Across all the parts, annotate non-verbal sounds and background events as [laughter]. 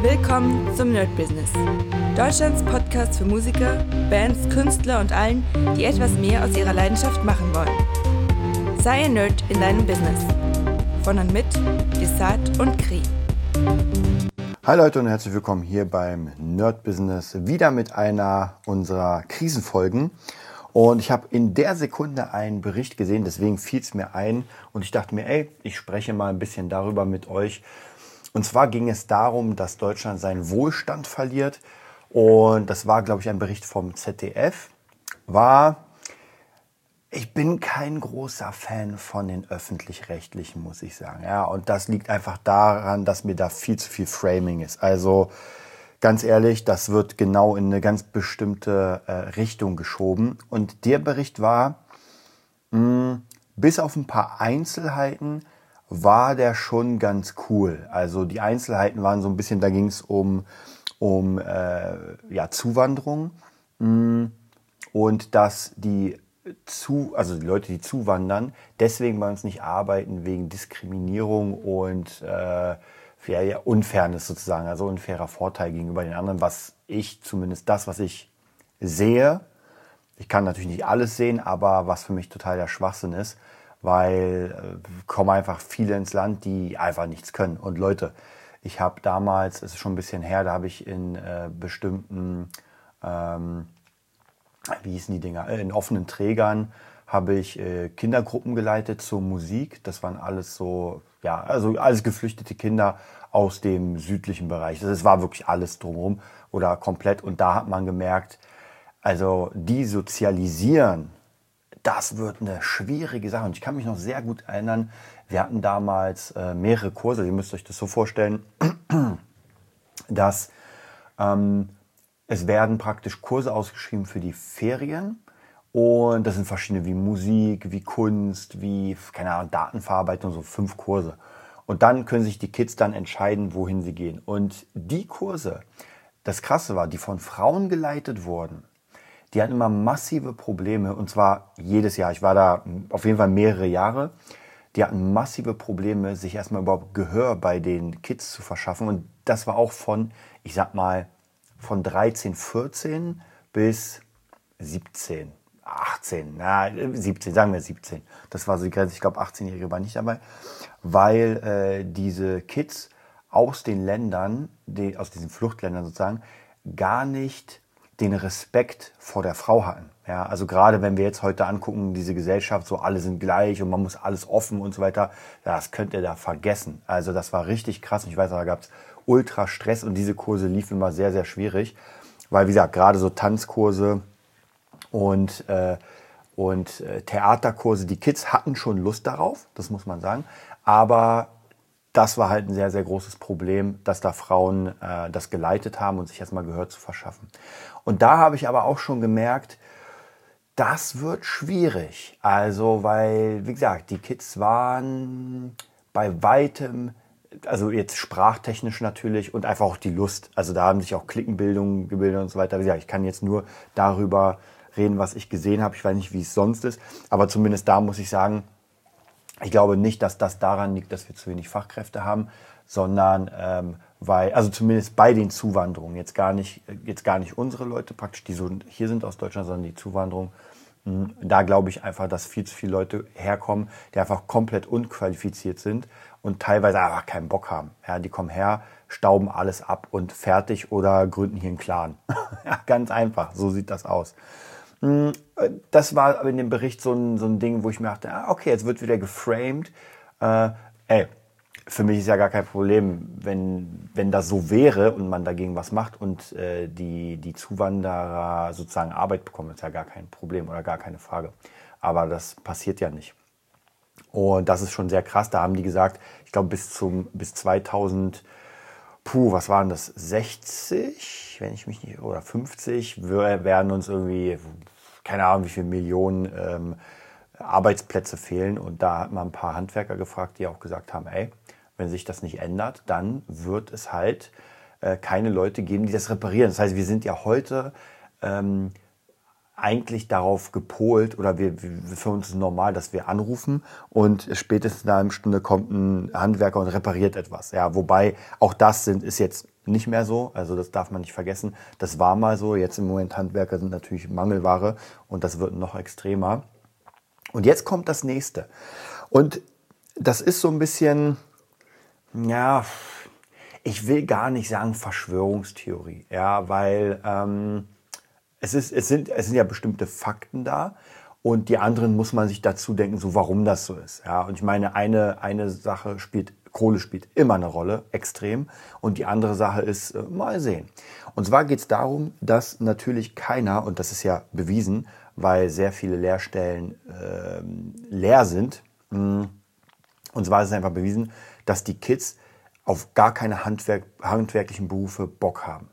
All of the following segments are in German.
Willkommen zum Nerd Business. Deutschlands Podcast für Musiker, Bands, Künstler und allen, die etwas mehr aus ihrer Leidenschaft machen wollen. Sei ein Nerd in deinem Business. Von und mit Desart und Kri. Hi Leute und herzlich willkommen hier beim Nerd Business. Wieder mit einer unserer Krisenfolgen. Und ich habe in der Sekunde einen Bericht gesehen, deswegen fiel es mir ein und ich dachte mir, ey, ich spreche mal ein bisschen darüber mit euch, und zwar ging es darum, dass Deutschland seinen Wohlstand verliert. Und das war, glaube ich, ein Bericht vom ZDF. War, ich bin kein großer Fan von den öffentlich-rechtlichen, muss ich sagen. Ja, und das liegt einfach daran, dass mir da viel zu viel Framing ist. Also, ganz ehrlich, das wird genau in eine ganz bestimmte äh, Richtung geschoben. Und der Bericht war, mh, bis auf ein paar Einzelheiten, war der schon ganz cool. Also die Einzelheiten waren so ein bisschen, da ging es um, um äh, ja, Zuwanderung. Mm, und dass die zu, also die Leute, die zuwandern, deswegen bei uns nicht arbeiten wegen Diskriminierung und äh, Unfairness sozusagen, also unfairer Vorteil gegenüber den anderen, was ich zumindest das, was ich sehe, ich kann natürlich nicht alles sehen, aber was für mich total der Schwachsinn ist, weil äh, kommen einfach viele ins Land, die einfach nichts können. Und Leute, ich habe damals, es ist schon ein bisschen her, da habe ich in äh, bestimmten, ähm, wie hießen die Dinger, äh, in offenen Trägern habe ich äh, Kindergruppen geleitet zur Musik. Das waren alles so, ja, also alles geflüchtete Kinder aus dem südlichen Bereich. Das war wirklich alles drumherum oder komplett. Und da hat man gemerkt, also die sozialisieren das wird eine schwierige Sache. Und ich kann mich noch sehr gut erinnern, wir hatten damals äh, mehrere Kurse. Ihr müsst euch das so vorstellen, [clears throat] dass ähm, es werden praktisch Kurse ausgeschrieben für die Ferien. Und das sind verschiedene wie Musik, wie Kunst, wie, keine Ahnung, Datenverarbeitung, so fünf Kurse. Und dann können sich die Kids dann entscheiden, wohin sie gehen. Und die Kurse, das Krasse war, die von Frauen geleitet wurden, die hatten immer massive Probleme und zwar jedes Jahr. Ich war da auf jeden Fall mehrere Jahre. Die hatten massive Probleme, sich erstmal überhaupt Gehör bei den Kids zu verschaffen. Und das war auch von, ich sag mal, von 13, 14 bis 17, 18, na, 17, sagen wir 17. Das war so die Grenze. Ich glaube, 18-Jährige waren nicht dabei, weil äh, diese Kids aus den Ländern, die, aus diesen Fluchtländern sozusagen, gar nicht den Respekt vor der Frau hatten. Ja, also gerade wenn wir jetzt heute angucken, diese Gesellschaft, so alle sind gleich und man muss alles offen und so weiter, das könnt ihr da vergessen. Also das war richtig krass. Ich weiß, da gab es ultra Stress und diese Kurse liefen immer sehr, sehr schwierig, weil wie gesagt, gerade so Tanzkurse und, äh, und äh, Theaterkurse, die Kids hatten schon Lust darauf, das muss man sagen, aber das war halt ein sehr, sehr großes Problem, dass da Frauen äh, das geleitet haben und sich erstmal Gehör zu verschaffen. Und da habe ich aber auch schon gemerkt, das wird schwierig. Also, weil, wie gesagt, die Kids waren bei weitem, also jetzt sprachtechnisch natürlich und einfach auch die Lust. Also da haben sich auch Klickenbildungen gebildet und so weiter. Wie gesagt, ich kann jetzt nur darüber reden, was ich gesehen habe. Ich weiß nicht, wie es sonst ist. Aber zumindest da muss ich sagen, ich glaube nicht, dass das daran liegt, dass wir zu wenig Fachkräfte haben, sondern ähm, weil, also zumindest bei den Zuwanderungen, jetzt gar nicht, jetzt gar nicht unsere Leute praktisch, die so hier sind aus Deutschland, sondern die Zuwanderung, hm, da glaube ich einfach, dass viel zu viele Leute herkommen, die einfach komplett unqualifiziert sind und teilweise einfach keinen Bock haben. Ja, die kommen her, stauben alles ab und fertig oder gründen hier einen Clan. [laughs] ganz einfach, so sieht das aus. Hm, das war in dem Bericht so ein, so ein Ding, wo ich mir dachte, ah, okay, jetzt wird wieder geframed. Äh, ey, für mich ist ja gar kein Problem, wenn, wenn das so wäre und man dagegen was macht und äh, die, die Zuwanderer sozusagen Arbeit bekommen, ist ja gar kein Problem oder gar keine Frage. Aber das passiert ja nicht. Und das ist schon sehr krass. Da haben die gesagt, ich glaube bis zum bis 2000 puh, was waren das, 60, wenn ich mich nicht, oder 50, wir werden uns irgendwie, keine Ahnung, wie viele Millionen ähm, Arbeitsplätze fehlen. Und da hat man ein paar Handwerker gefragt, die auch gesagt haben, ey, wenn sich das nicht ändert, dann wird es halt äh, keine Leute geben, die das reparieren. Das heißt, wir sind ja heute ähm, eigentlich darauf gepolt oder wir, wir, für uns ist normal, dass wir anrufen und spätestens in einer Stunde kommt ein Handwerker und repariert etwas. Ja, wobei auch das sind, ist jetzt nicht mehr so. Also das darf man nicht vergessen. Das war mal so. Jetzt im Moment Handwerker sind natürlich Mangelware und das wird noch extremer. Und jetzt kommt das nächste. Und das ist so ein bisschen, ja, ich will gar nicht sagen Verschwörungstheorie, ja, weil ähm, es, ist, es, sind, es sind ja bestimmte Fakten da und die anderen muss man sich dazu denken, so warum das so ist. Ja, und ich meine, eine, eine Sache spielt, Kohle spielt immer eine Rolle, extrem. Und die andere Sache ist, äh, mal sehen. Und zwar geht es darum, dass natürlich keiner, und das ist ja bewiesen, weil sehr viele Lehrstellen äh, leer sind, mh, hm, und zwar ist es einfach bewiesen, dass die Kids auf gar keine Handwerk, handwerklichen Berufe Bock haben.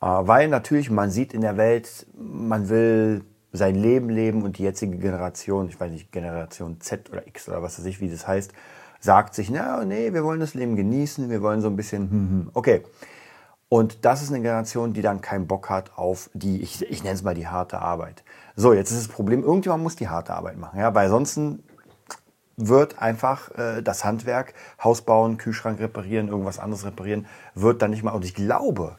Äh, weil natürlich, man sieht in der Welt, man will sein Leben leben und die jetzige Generation, ich weiß nicht, Generation Z oder X oder was weiß ich, wie das heißt, sagt sich, na, nee, wir wollen das Leben genießen, wir wollen so ein bisschen, hm, hm, okay. Und das ist eine Generation, die dann keinen Bock hat auf die, ich, ich nenne es mal die harte Arbeit. So, jetzt ist das Problem, irgendjemand muss die harte Arbeit machen, ja, weil ansonsten wird einfach äh, das Handwerk, Haus bauen, Kühlschrank reparieren, irgendwas anderes reparieren, wird dann nicht mal, und ich glaube,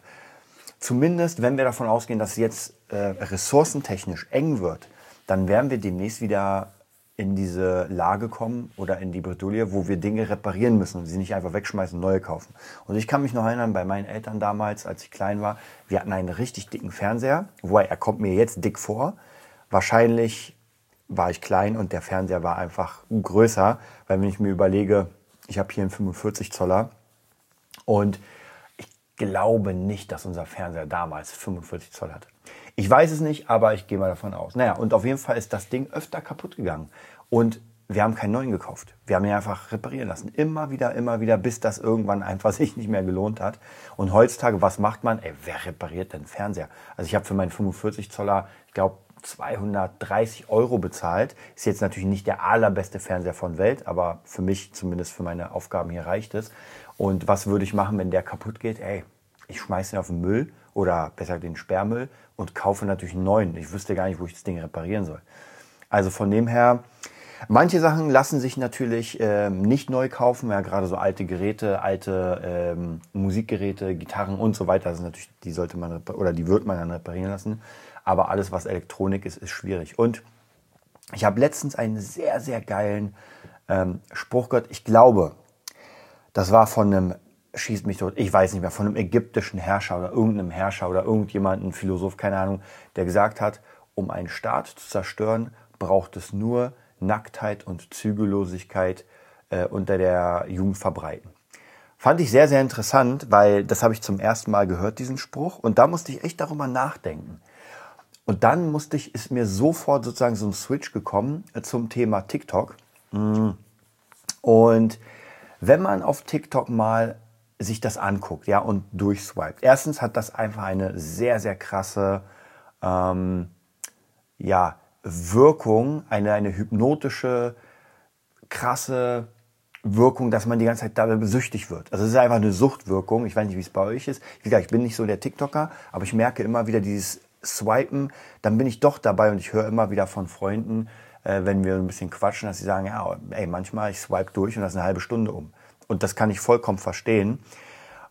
Zumindest, wenn wir davon ausgehen, dass jetzt äh, ressourcentechnisch eng wird, dann werden wir demnächst wieder in diese Lage kommen oder in die Bredouille, wo wir Dinge reparieren müssen und sie nicht einfach wegschmeißen und neue kaufen. Und ich kann mich noch erinnern, bei meinen Eltern damals, als ich klein war, wir hatten einen richtig dicken Fernseher, wobei er kommt mir jetzt dick vor. Wahrscheinlich war ich klein und der Fernseher war einfach größer, weil wenn ich mir überlege, ich habe hier einen 45 Zoller und glaube nicht, dass unser Fernseher damals 45 Zoll hatte. Ich weiß es nicht, aber ich gehe mal davon aus. Naja, und auf jeden Fall ist das Ding öfter kaputt gegangen. Und wir haben keinen neuen gekauft. Wir haben ihn einfach reparieren lassen. Immer wieder, immer wieder, bis das irgendwann einfach [laughs] sich nicht mehr gelohnt hat. Und heutzutage, was macht man? Ey, wer repariert denn Fernseher? Also ich habe für meinen 45 Zoller, ich glaube, 230 Euro bezahlt. Ist jetzt natürlich nicht der allerbeste Fernseher von Welt, aber für mich, zumindest für meine Aufgaben hier, reicht es. Und was würde ich machen, wenn der kaputt geht? Ey, ich schmeiße ihn auf den Müll oder besser den Sperrmüll und kaufe natürlich einen neuen. Ich wüsste gar nicht, wo ich das Ding reparieren soll. Also von dem her, manche Sachen lassen sich natürlich ähm, nicht neu kaufen, ja, gerade so alte Geräte, alte ähm, Musikgeräte, Gitarren und so weiter, also natürlich, die sollte man oder die wird man dann reparieren lassen. Aber alles, was Elektronik ist, ist schwierig. Und ich habe letztens einen sehr, sehr geilen ähm, Spruch gehört. Ich glaube, das war von einem, schießt mich tot, ich weiß nicht mehr, von einem ägyptischen Herrscher oder irgendeinem Herrscher oder irgendjemandem, Philosoph, keine Ahnung, der gesagt hat, um einen Staat zu zerstören, braucht es nur Nacktheit und Zügellosigkeit äh, unter der Jugend verbreiten. Fand ich sehr, sehr interessant, weil das habe ich zum ersten Mal gehört, diesen Spruch. Und da musste ich echt darüber nachdenken. Und dann musste ich, ist mir sofort sozusagen so ein Switch gekommen äh, zum Thema TikTok. Mm. Und wenn man auf TikTok mal sich das anguckt, ja, und durchswiped. Erstens hat das einfach eine sehr, sehr krasse, ähm, ja, Wirkung, eine, eine hypnotische, krasse Wirkung, dass man die ganze Zeit dabei süchtig wird. Also es ist einfach eine Suchtwirkung. Ich weiß nicht, wie es bei euch ist. Wie gesagt, ich bin nicht so der TikToker, aber ich merke immer wieder dieses Swipen, dann bin ich doch dabei und ich höre immer wieder von Freunden, äh, wenn wir ein bisschen quatschen, dass sie sagen, ja, ey, manchmal ich swipe durch und das ist eine halbe Stunde um. Und das kann ich vollkommen verstehen.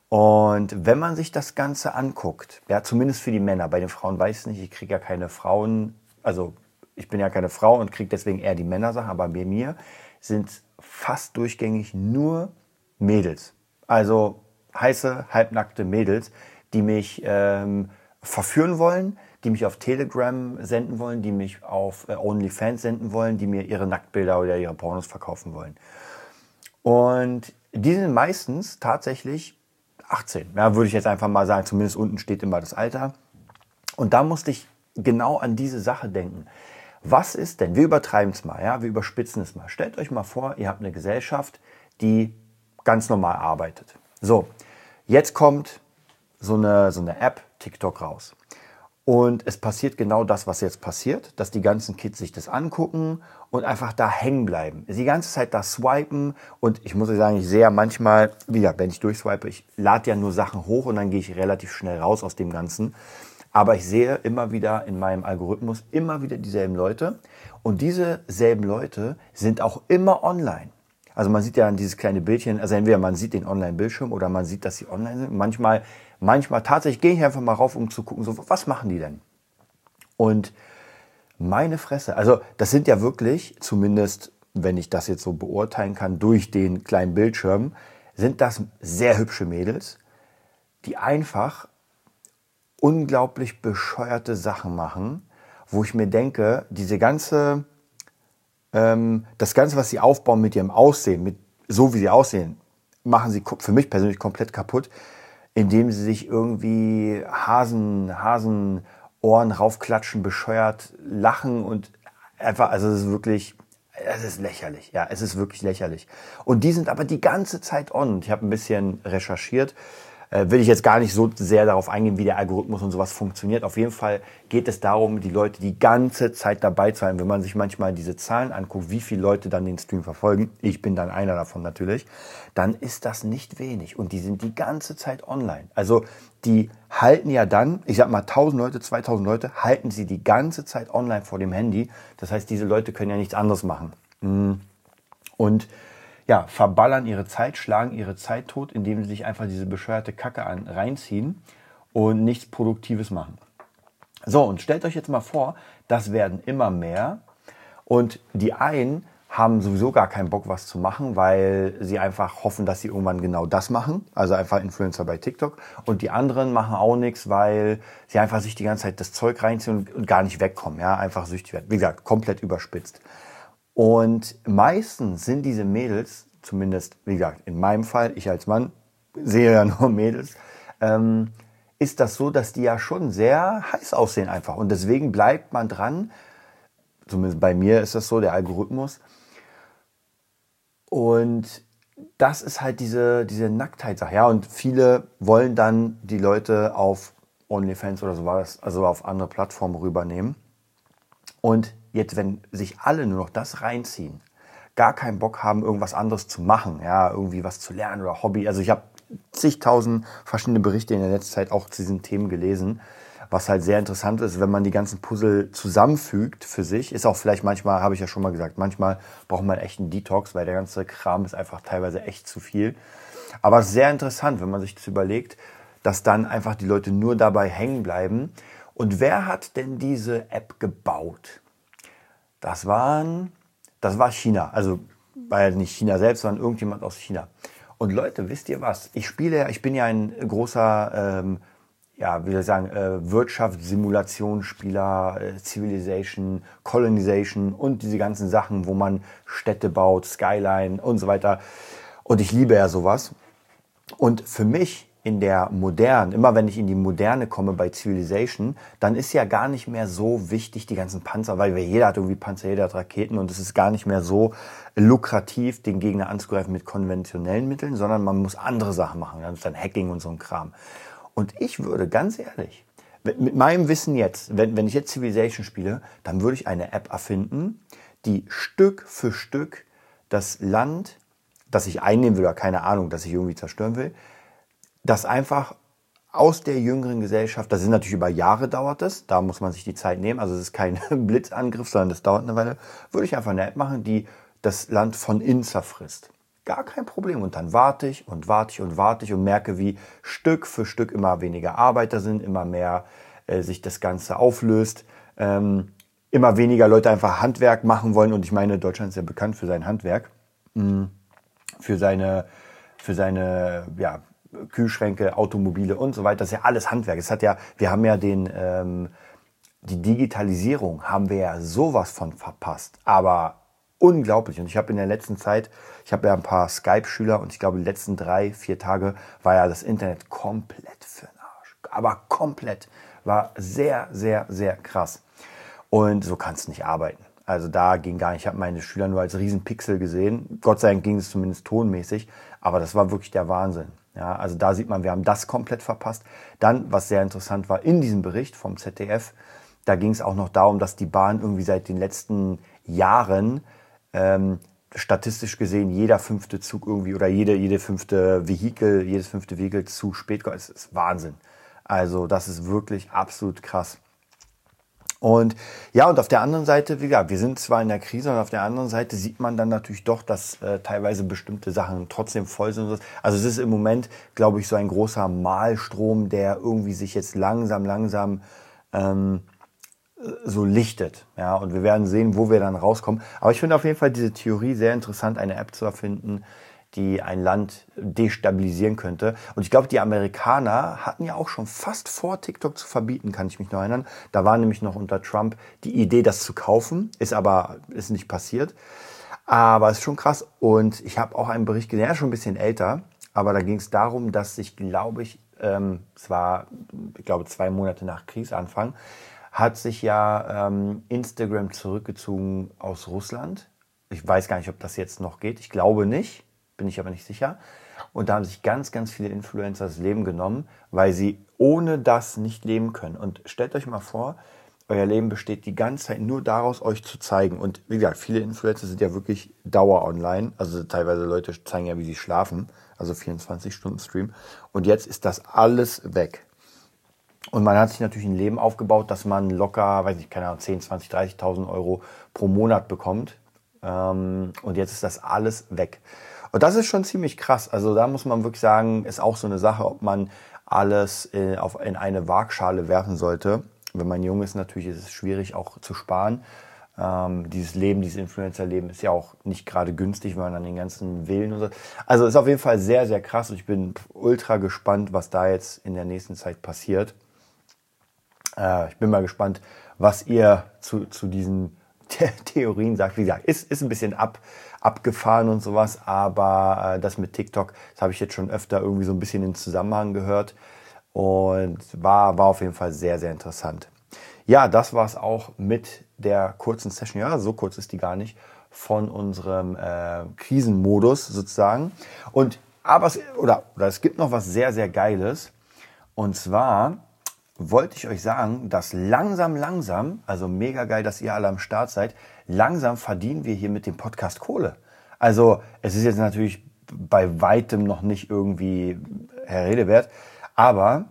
Und wenn man sich das Ganze anguckt, ja, zumindest für die Männer, bei den Frauen weiß ich nicht, ich kriege ja keine Frauen, also ich bin ja keine Frau und kriege deswegen eher die Männersachen, aber bei mir sind fast durchgängig nur Mädels. Also heiße, halbnackte Mädels, die mich ähm, verführen wollen, die mich auf Telegram senden wollen, die mich auf äh, OnlyFans senden wollen, die mir ihre Nacktbilder oder ihre Pornos verkaufen wollen. Und die sind meistens tatsächlich 18. Ja, würde ich jetzt einfach mal sagen, zumindest unten steht immer das Alter. Und da musste ich genau an diese Sache denken. Was ist denn, wir übertreiben es mal, ja, wir überspitzen es mal. Stellt euch mal vor, ihr habt eine Gesellschaft, die ganz normal arbeitet. So, jetzt kommt so eine, so eine App, TikTok, raus. Und es passiert genau das, was jetzt passiert, dass die ganzen Kids sich das angucken und einfach da hängen bleiben. Die ganze Zeit da swipen und ich muss sagen, ich sehe ja manchmal, wie gesagt, wenn ich durchswipe, ich lade ja nur Sachen hoch und dann gehe ich relativ schnell raus aus dem Ganzen. Aber ich sehe immer wieder in meinem Algorithmus immer wieder dieselben Leute und diese selben Leute sind auch immer online. Also man sieht ja dieses kleine Bildchen, also entweder man sieht den Online-Bildschirm oder man sieht, dass sie online sind. Manchmal, manchmal tatsächlich gehe ich einfach mal rauf, um zu gucken, so, was machen die denn? Und meine Fresse, also das sind ja wirklich, zumindest wenn ich das jetzt so beurteilen kann, durch den kleinen Bildschirm, sind das sehr hübsche Mädels, die einfach unglaublich bescheuerte Sachen machen, wo ich mir denke, diese ganze, ähm, das Ganze, was sie aufbauen mit ihrem Aussehen, mit so wie sie aussehen, machen sie für mich persönlich komplett kaputt, indem sie sich irgendwie Hasen, Hasenohren raufklatschen, bescheuert lachen und einfach, also es ist wirklich, es ist lächerlich, ja, es ist wirklich lächerlich. Und die sind aber die ganze Zeit on. Ich habe ein bisschen recherchiert äh, will ich jetzt gar nicht so sehr darauf eingehen, wie der Algorithmus und sowas funktioniert. Auf jeden Fall geht es darum, die Leute die ganze Zeit dabei zu haben. Wenn man sich manchmal diese Zahlen anguckt, wie viele Leute dann den Stream verfolgen, ich bin dann einer davon natürlich, dann ist das nicht wenig. Und die sind die ganze Zeit online. Also die halten ja dann, ich sag mal 1000 Leute, 2000 Leute, halten sie die ganze Zeit online vor dem Handy. Das heißt, diese Leute können ja nichts anderes machen. Hm. Und ja, verballern ihre Zeit, schlagen ihre Zeit tot, indem sie sich einfach diese bescheuerte Kacke an, reinziehen und nichts Produktives machen. So, und stellt euch jetzt mal vor, das werden immer mehr und die einen haben sowieso gar keinen Bock, was zu machen, weil sie einfach hoffen, dass sie irgendwann genau das machen. Also einfach Influencer bei TikTok. Und die anderen machen auch nichts, weil sie einfach sich die ganze Zeit das Zeug reinziehen und, gar nicht wegkommen. Ja, einfach süchtig werden. Wie gesagt, komplett überspitzt. Und meistens sind diese Mädels, zumindest, wie gesagt, in meinem Fall, ich als Mann sehe ja [laughs] nur Mädels, ähm, ist das so, dass die ja schon sehr heiß aussehen einfach. Und deswegen bleibt man dran. Zumindest bei mir ist das so, der Algorithmus. Und das ist halt diese, diese Nacktheit-Sache. Ja, und viele wollen dann die Leute auf OnlyFans oder so was, also auf andere Plattformen rübernehmen. Und jetzt, wenn sich alle nur noch das reinziehen, gar keinen Bock haben, irgendwas anderes zu machen, ja, irgendwie was zu lernen oder Hobby. Also ich habe zigtausend verschiedene Berichte in der letzten Zeit auch zu diesen Themen gelesen. Was halt sehr interessant ist, wenn man die ganzen Puzzle zusammenfügt für sich, ist auch vielleicht manchmal, habe ich ja schon mal gesagt, manchmal braucht man echt einen Detox, weil der ganze Kram ist einfach teilweise echt zu viel. Aber sehr interessant, wenn man sich das überlegt, dass dann einfach die Leute nur dabei hängen bleiben. Und wer hat denn diese App gebaut? Das waren, das war China. Also war ja nicht China selbst, sondern irgendjemand aus China. Und Leute, wisst ihr was? Ich spiele, ich bin ja ein großer, ähm, ja, wie soll ich sagen, äh, Wirtschaftssimulationsspieler, äh, Civilization, Colonization und diese ganzen Sachen, wo man Städte baut, Skyline und so weiter. Und ich liebe ja sowas. Und für mich in der modernen, immer wenn ich in die Moderne komme bei Civilization, dann ist ja gar nicht mehr so wichtig die ganzen Panzer, weil jeder hat irgendwie Panzer, jeder hat Raketen und es ist gar nicht mehr so lukrativ, den Gegner anzugreifen mit konventionellen Mitteln, sondern man muss andere Sachen machen, dann ist dann Hacking und so ein Kram. Und ich würde ganz ehrlich, mit meinem Wissen jetzt, wenn, wenn ich jetzt Civilization spiele, dann würde ich eine App erfinden, die Stück für Stück das Land, das ich einnehmen will oder keine Ahnung, das ich irgendwie zerstören will, dass einfach aus der jüngeren Gesellschaft, das sind natürlich über Jahre dauert es, da muss man sich die Zeit nehmen, also es ist kein [laughs] Blitzangriff, sondern das dauert eine Weile, würde ich einfach eine App machen, die das Land von innen zerfrisst. Gar kein Problem. Und dann warte ich und warte ich und warte ich und merke, wie Stück für Stück immer weniger Arbeiter sind, immer mehr äh, sich das Ganze auflöst, ähm, immer weniger Leute einfach Handwerk machen wollen. Und ich meine, Deutschland ist ja bekannt für sein Handwerk, mm, für seine, für seine ja, Kühlschränke, Automobile und so weiter. Das ist ja alles Handwerk. Es hat ja, wir haben ja den, ähm, die Digitalisierung haben wir ja sowas von verpasst. Aber unglaublich. Und ich habe in der letzten Zeit, ich habe ja ein paar Skype-Schüler und ich glaube, die letzten drei, vier Tage war ja das Internet komplett für den Arsch. Aber komplett. War sehr, sehr, sehr krass. Und so kannst du nicht arbeiten. Also da ging gar nicht. Ich habe meine Schüler nur als Riesenpixel gesehen. Gott sei Dank ging es zumindest tonmäßig. Aber das war wirklich der Wahnsinn. Ja, also da sieht man, wir haben das komplett verpasst. Dann, was sehr interessant war, in diesem Bericht vom ZDF, da ging es auch noch darum, dass die Bahn irgendwie seit den letzten Jahren ähm, statistisch gesehen jeder fünfte Zug irgendwie oder jede, jede fünfte Vehikel, jedes fünfte Vehikel zu spät kommt. Das ist Wahnsinn. Also das ist wirklich absolut krass. Und ja, und auf der anderen Seite, wie gesagt, wir sind zwar in der Krise und auf der anderen Seite sieht man dann natürlich doch, dass äh, teilweise bestimmte Sachen trotzdem voll sind. Also es ist im Moment, glaube ich, so ein großer Malstrom, der irgendwie sich jetzt langsam, langsam ähm, so lichtet. Ja, und wir werden sehen, wo wir dann rauskommen. Aber ich finde auf jeden Fall diese Theorie sehr interessant, eine App zu erfinden, die ein Land destabilisieren könnte. Und ich glaube, die Amerikaner hatten ja auch schon fast vor, TikTok zu verbieten, kann ich mich noch erinnern. Da war nämlich noch unter Trump die Idee, das zu kaufen, ist aber ist nicht passiert. Aber es ist schon krass. Und ich habe auch einen Bericht gesehen, er ist schon ein bisschen älter, aber da ging es darum, dass sich, glaube ich, ähm, es war, ich glaube, zwei Monate nach Kriegsanfang, hat sich ja ähm, Instagram zurückgezogen aus Russland. Ich weiß gar nicht, ob das jetzt noch geht. Ich glaube nicht bin ich aber nicht sicher. Und da haben sich ganz, ganz viele Influencer das Leben genommen, weil sie ohne das nicht leben können. Und stellt euch mal vor, euer Leben besteht die ganze Zeit nur daraus, euch zu zeigen. Und wie gesagt, viele Influencer sind ja wirklich Dauer online. Also teilweise Leute zeigen ja, wie sie schlafen. Also 24 Stunden Stream. Und jetzt ist das alles weg. Und man hat sich natürlich ein Leben aufgebaut, dass man locker, weiß ich, keine Ahnung, 10, 20, 30.000 Euro pro Monat bekommt. Ähm, und jetzt ist das alles weg. Und das ist schon ziemlich krass. Also da muss man wirklich sagen, ist auch so eine Sache, ob man alles in, äh, auf, in eine Waagschale werfen sollte. Wenn man jung ist, natürlich ist es schwierig auch zu sparen. Ähm, dieses Leben, dieses Influencer-Leben ist ja auch nicht gerade günstig, wenn man an den ganzen Willen und so. Also ist auf jeden Fall sehr, sehr krass und ich bin ultra gespannt, was da jetzt in der nächsten Zeit passiert. Äh, ich bin mal gespannt, was ihr zu, zu diesen [laughs] Theorien sagt. Wie gesagt, ist, ist ein bisschen ab, abgefahren und sowas, aber äh, das mit TikTok, das habe ich jetzt schon öfter irgendwie so ein bisschen in Zusammenhang gehört und war, war auf jeden Fall sehr, sehr interessant. Ja, das war es auch mit der kurzen Session. Ja, so kurz ist die gar nicht von unserem äh, Krisenmodus sozusagen. Und aber es, oder, oder es gibt noch was sehr, sehr Geiles. Und zwar wollte ich euch sagen, dass langsam, langsam, also mega geil, dass ihr alle am Start seid, langsam verdienen wir hier mit dem Podcast Kohle. Also es ist jetzt natürlich bei weitem noch nicht irgendwie Herr Redewert, aber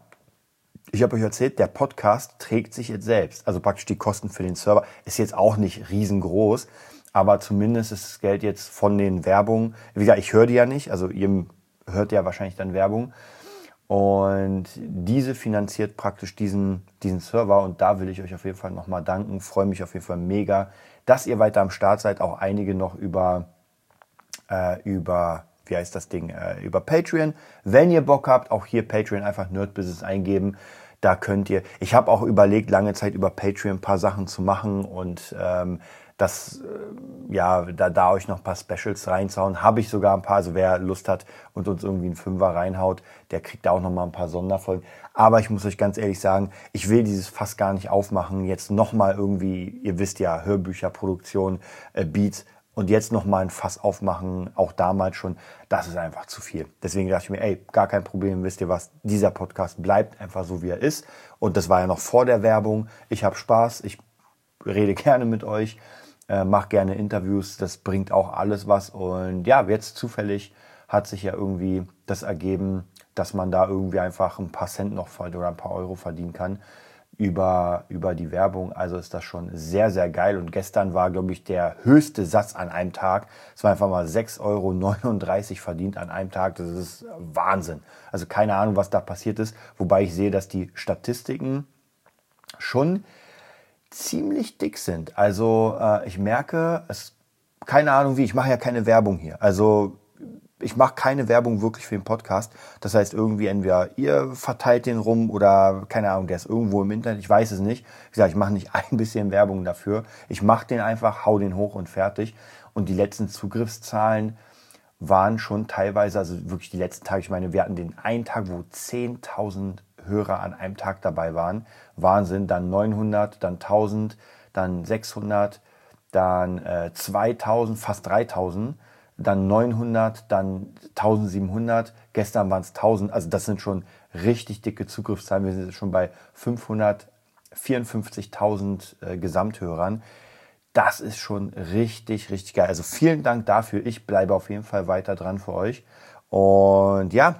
ich habe euch erzählt, der Podcast trägt sich jetzt selbst. Also praktisch die Kosten für den Server ist jetzt auch nicht riesengroß, aber zumindest ist das Geld jetzt von den Werbungen. Wie gesagt, ich höre die ja nicht, also ihr hört ja wahrscheinlich dann Werbung. Und diese finanziert praktisch diesen, diesen Server und da will ich euch auf jeden Fall nochmal danken. Freue mich auf jeden Fall mega, dass ihr weiter am Start seid. Auch einige noch über, äh, über wie heißt das Ding, äh, über Patreon. Wenn ihr Bock habt, auch hier Patreon einfach Nerdbusiness eingeben. Da könnt ihr, ich habe auch überlegt, lange Zeit über Patreon ein paar Sachen zu machen und ähm, das, äh, ja, da, da euch noch ein paar Specials reinzuhauen. Habe ich sogar ein paar, also wer Lust hat und uns irgendwie einen Fünfer reinhaut, der kriegt da auch noch mal ein paar Sonderfolgen. Aber ich muss euch ganz ehrlich sagen, ich will dieses fast gar nicht aufmachen. Jetzt noch mal irgendwie, ihr wisst ja, Hörbücher, Produktion, äh, Beats und jetzt noch mal ein Fass aufmachen, auch damals schon, das ist einfach zu viel. Deswegen dachte ich mir, ey, gar kein Problem, wisst ihr was, dieser Podcast bleibt einfach so, wie er ist. Und das war ja noch vor der Werbung. Ich habe Spaß, ich rede [laughs] gerne mit euch äh, mach gerne Interviews, das bringt auch alles was. Und ja, jetzt zufällig hat sich ja irgendwie das ergeben, dass man da irgendwie einfach ein paar Cent noch oder ein paar Euro verdienen kann über, über die Werbung. Also ist das schon sehr, sehr geil. Und gestern war, glaube ich, der höchste Satz an einem Tag. Es war einfach mal 6,39 Euro verdient an einem Tag. Das ist Wahnsinn. Also keine Ahnung, was da passiert ist. Wobei ich sehe, dass die Statistiken schon ziemlich dick sind. Also äh, ich merke, es, keine Ahnung wie, ich mache ja keine Werbung hier. Also ich mache keine Werbung wirklich für den Podcast. Das heißt irgendwie entweder ihr verteilt den rum oder keine Ahnung, der ist irgendwo im Internet, ich weiß es nicht. Wie gesagt, ich mache nicht [laughs] ein bisschen Werbung dafür. Ich mache den einfach, hau den hoch und fertig. Und die letzten Zugriffszahlen waren schon teilweise, also wirklich die letzten Tage, ich meine, wir hatten den einen Tag, wo 10.000 Hörer an einem Tag dabei waren. Wahnsinn, dann 900, dann 1000, dann 600, dann äh, 2000, fast 3000, dann 900, dann 1700, gestern waren es 1000, also das sind schon richtig dicke Zugriffszahlen. Wir sind schon bei 554.000 äh, Gesamthörern. Das ist schon richtig, richtig geil. Also vielen Dank dafür. Ich bleibe auf jeden Fall weiter dran für euch. Und ja,